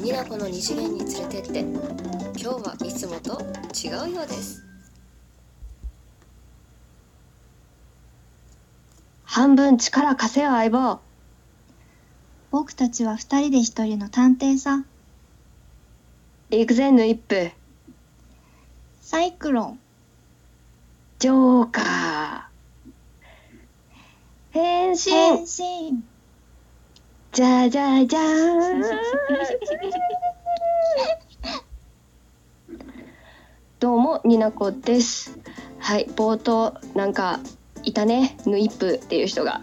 ニナコの二次元に連れてって今日はいつもと違うようです半分力貸せよ相棒僕たちは二人で一人の探偵さ。行くぜヌイップサイクロン。ジョーカー変身変身。じゃじゃじゃーんどうもになこです。はい冒頭なんかいたね。ヌイップっていう人が。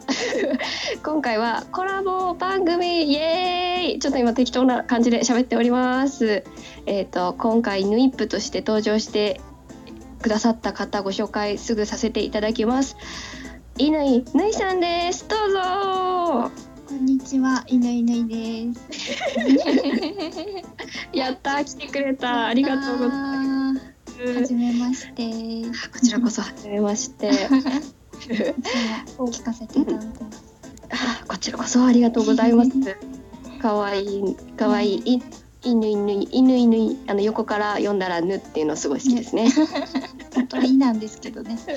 今回はコラボ番組。イエーイ。ちょっと今適当な感じで喋っております。えっ、と今回ヌイップとして登場してくださった方ご紹介すぐさせていただきます。乾ぬいぬいさんです。どうぞ。んにちは、いぬいぬいです。やったー来てくれたありがとうございます。はじめまして。こちらこそはじめまして聞かせていただいてます。あこちらこそありがとうございますかわいいかわいいい犬犬犬犬あの横から読んだらぬっていうのすごい好きですね。本当はいいなんですけどね。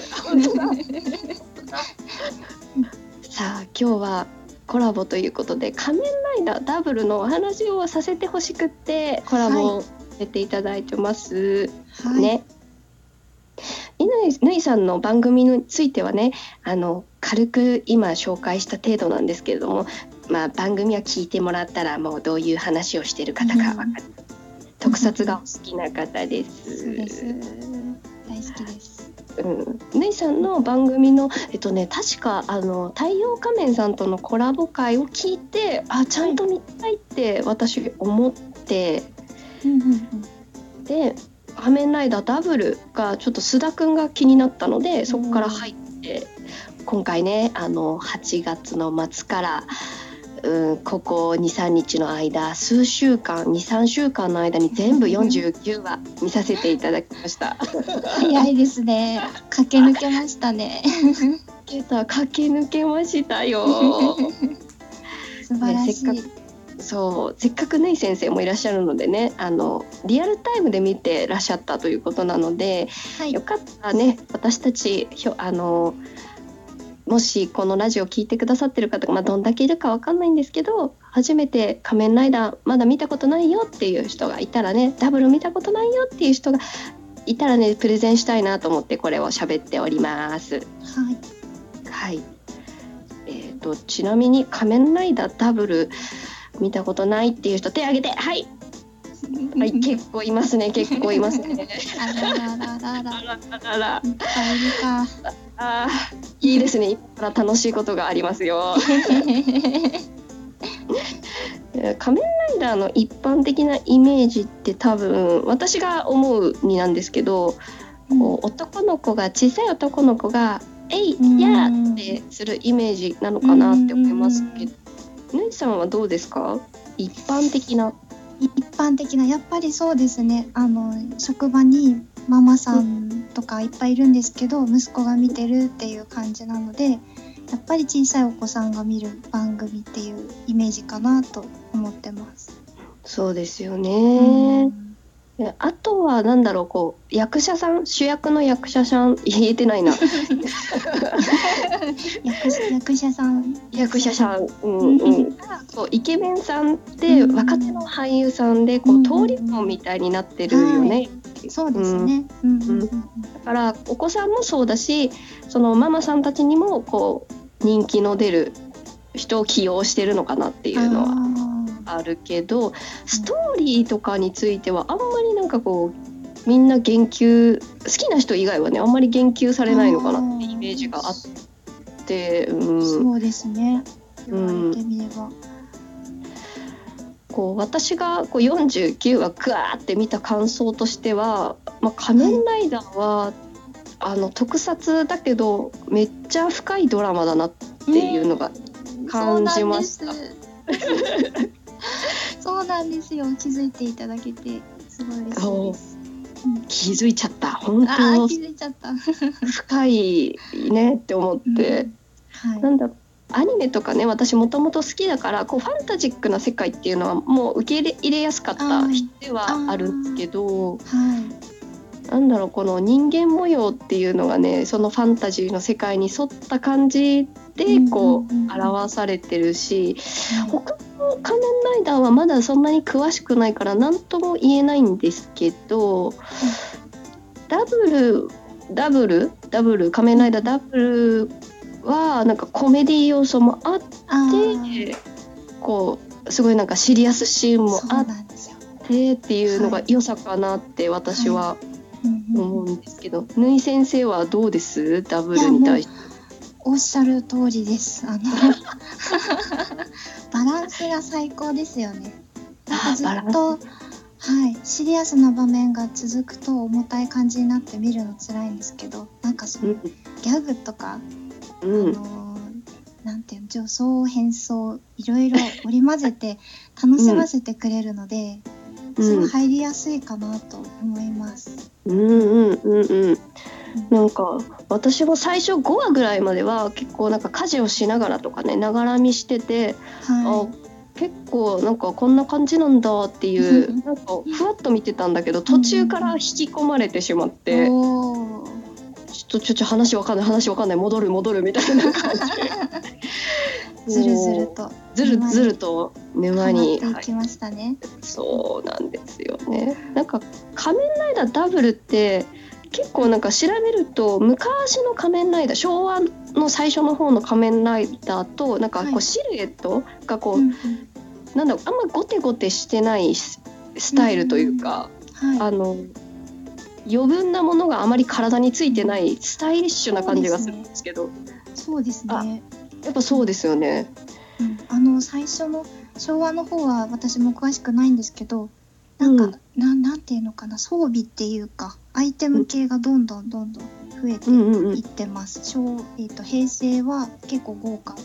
さあ今日はコラボということで仮面ライダーダブルのお話をさせてほしくってコラボをさせていただいてます。はい。ね。犬ぬいさんの番組についてはねあの軽く今紹介した程度なんですけれども、まあ、番組は聞いてもらったらもうどういう話をしてる方か分かる、特撮がお好きな方です。そうです。大好きです。うん、ぬいさんの番組のえっとね確かあの太陽仮面さんとのコラボ会を聞いてあちゃんと見たいって私思って。うんうんうん。で「仮面ライダーダブル」がちょっと須田くんが気になったのでそこから入って今回ねあの8月の末から、うん、ここ23日の間数週間23週間の間に全部49話見させていただきました。早いですね。駆け抜けましたね。けた駆け抜けましたよ。素晴らしい。せっかそうせっかくねい先生もいらっしゃるのでねあのリアルタイムで見てらっしゃったということなのではいよ。かったらね私たちひょあのもしこのラジオ聞いてくださってる方が、まあ、どんだけいるかわかんないんですけど初めて「仮面ライダー」まだ見たことないよっていう人がいたらねダブル見たことないよっていう人がいたらねプレゼンしたいなと思ってこれを喋っております。はい。はい。えー、とちなみに「仮面ライダーダブル」見たことないっていう人手挙げてはい、はい、結構いますね結構いますね。あららららら。あらあらいっぱいいるか。あーいいですね今から楽しいことがありますよ。え ー仮面ライダーの一般的なイメージって多分私が思うになんですけど、こう男の子が小さい男の子が「えいうんやー!」ってするイメージなのかなって思いますけどぬいさんはどうですか？一般的な。一般的なやっぱりそうですねあの職場にママさんとかいっぱいいるんですけど、息子が見てるっていう感じなのでやっぱり小さいお子さんが見る番組っていうイメージかなと思ってます。そうですようね。あとはなんだろうこう役者さん？主役の役者さん？言えてないな。役者役者さん。役者さん、うんうん、そうイケメンさんってうん。若手の俳優さんでこうん。う通りもんみたいになってるよね、そうですね。うんうんうんだからお子さんもそうだしそのママさんたちにもこう人気の出る人を起用してるのかなっていうのはあるけどストーリーとかについてはあんまりなんかこうみんな言及好きな人以外はねあんまり言及されないのかなってイメージがあって、うん、そうですね。言われてみれば。こう私がこう49話グワーって見た感想としては「まあ、仮面ライダーは」あの特撮だけどめっちゃ深いドラマだなっていうのが感じました。そうなんです。そうなんですよ。気づいていただけてすごい嬉しいです。気づいちゃった本当気づいちゃった。深いねって思って、はい。なんだアニメとかね私もともと好きだからこうファンタジックな世界っていうのはもう受け入れやすかった人ではあるんですけどはい。なんだろうこの人間模様っていうのがねそのファンタジーの世界に沿った感じでこうんうんうん。う表されてるしはい。他の仮面ライダーはまだそんなに詳しくないから何とも言えないんですけどダブルダブル？ダブル？仮面ライダーダブルはなんかコメディ要素もあってこうすごいなんかシリアスシーンもあっ。てっていうのがはい良さかなって私は思うんですけど、ぬい先生はどうです？ダブルに対して。おっしゃる通りです。あのバランスが最高ですよね。なんかずっとはいシリアスな場面が続くと重たい感じになって見るの辛いんですけど、なんかそのギャグとか、うん、あのーなんていうの女装変装いろいろ織り交ぜて 楽しませてくれるので、すごい入りやすいかなと思います。うんうんうんうん。なんか私も最初5話ぐらいまでは結構なんか家事をしながらとかねながら見してて、はあ結構なんかこんな感じなんだっていううん。なんかふわっと見てたんだけど途中から引き込まれてしまっい。て、おー。ちょっとちょっと話わかんない話わかんない戻る戻るみたいな感じで ずるずるとずるずると沼にハマっていきましたね。そうなんですよね。なんか仮面ライダーダブルって結構なんか調べると昔の仮面ライダー昭和の最初の方の仮面ライダーとなんかこはいうシルエットがこう、うんうんなんだろうあんまゴテゴテしてないススタイルというか、はい。あの余分なものがあまり体についてないスタイリッシュな感じがするんですけどそうですね。やっぱそうですよね。うんあの最初の昭和の方は私も詳しくないんですけど、なんか、うんなんなんていうのかな装備っていうかアイテム系がどんどんどんどん増えてうんうんうんいってます。昭えっ、と平成は結構豪華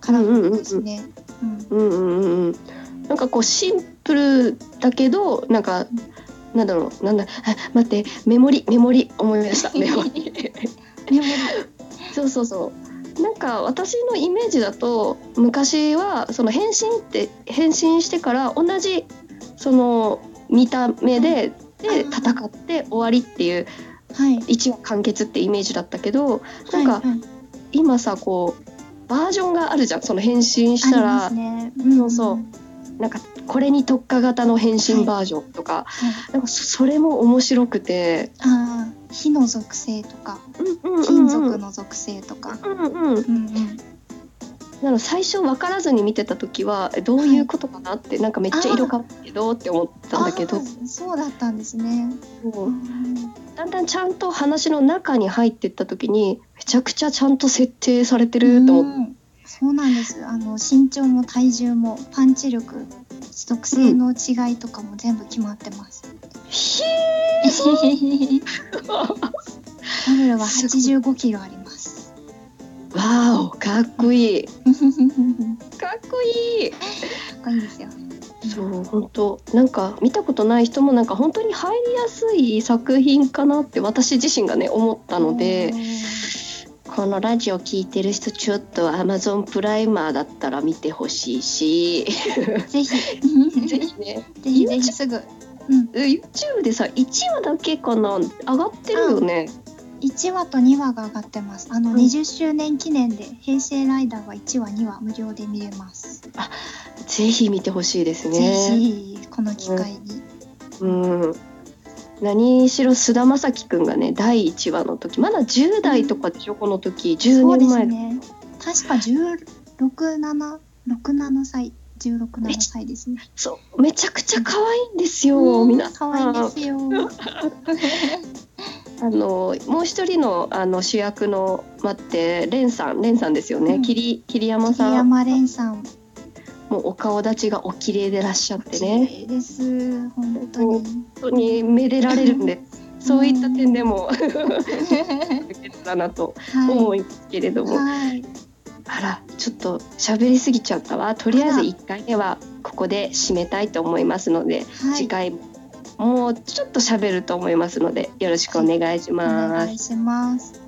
カラフルですね。うんうんうんうんうん、なんかこうシンプルだけどなんかなんだろうなんだあ待ってメモリメモリ思い出した メモリ。メモリ。そうそうそう。なんか私のイメージだと昔はその変身って変身してから同じその見た目でで戦って終わりっていうはい。一話完結ってイメージだったけどなんかはいはい。今さこうバージョンがあるじゃん。その変身したら。ありますね。そうそう。んなんかこれに特化型の変身バージョンとか、はい。なんかそそれも面白くて、ああ火の属性とか。うんうんうん金属の属性とか。うんうん、うん。うん。なの最初分からずに見てた時はえどういうことかなって、なんかめっちゃ色変わったけどって思ったんだけど。そうだったんですね。もう。うんだんだんちゃんと話の中に入ってった時にめちゃくちゃちゃんと設定されてると思って。うんそうなんです。あの身長も体重もパンチ力、属性の違いとかも全部決まってます。ひダブルは85キロあります。ーわーおかっこいいかかっこいいっこいいですよ。そう本当なんか見たことない人もなんか本当に入りやすい作品かなって私自身がね思ったのでこのラジオ聞いてる人ちょっと Amazon プライマーだったら見てほしいし。ぜひ。ぜひね。ぜひぜひ。すぐ。うん、YouTube でさ1話だけかな？上がってるよね。1話と2話が上がってます。あの、うん。20周年記念で平成ライダーは1話2話無料で見れます。ぜひ見てほしいですぜねひこの機会に。うん何しろ菅田将暉くんがね第1話の時まだ10代とかでしょこの時10そうです年前ね。確か16、7、6、7歳、16、7歳ですね。そうめちゃくちゃ可愛いんですよ、皆さん可愛いですよ。あのもう一人のあの主役の待ってレンさんレンさんですよね、うん桐桐山桐さん山蓮さん。もうお顔立ちがお綺麗でらっしゃって綺ね麗です。本当に。本当にめでられるんでそういった点でもだなと思はいますけれども、はい。あらちょっと喋りすぎちゃったわとりあえずあら1回目はここで締めたいと思いますので、はい。次回もうちょっと喋ると思いますのでよろしくお願いしおます。願いします。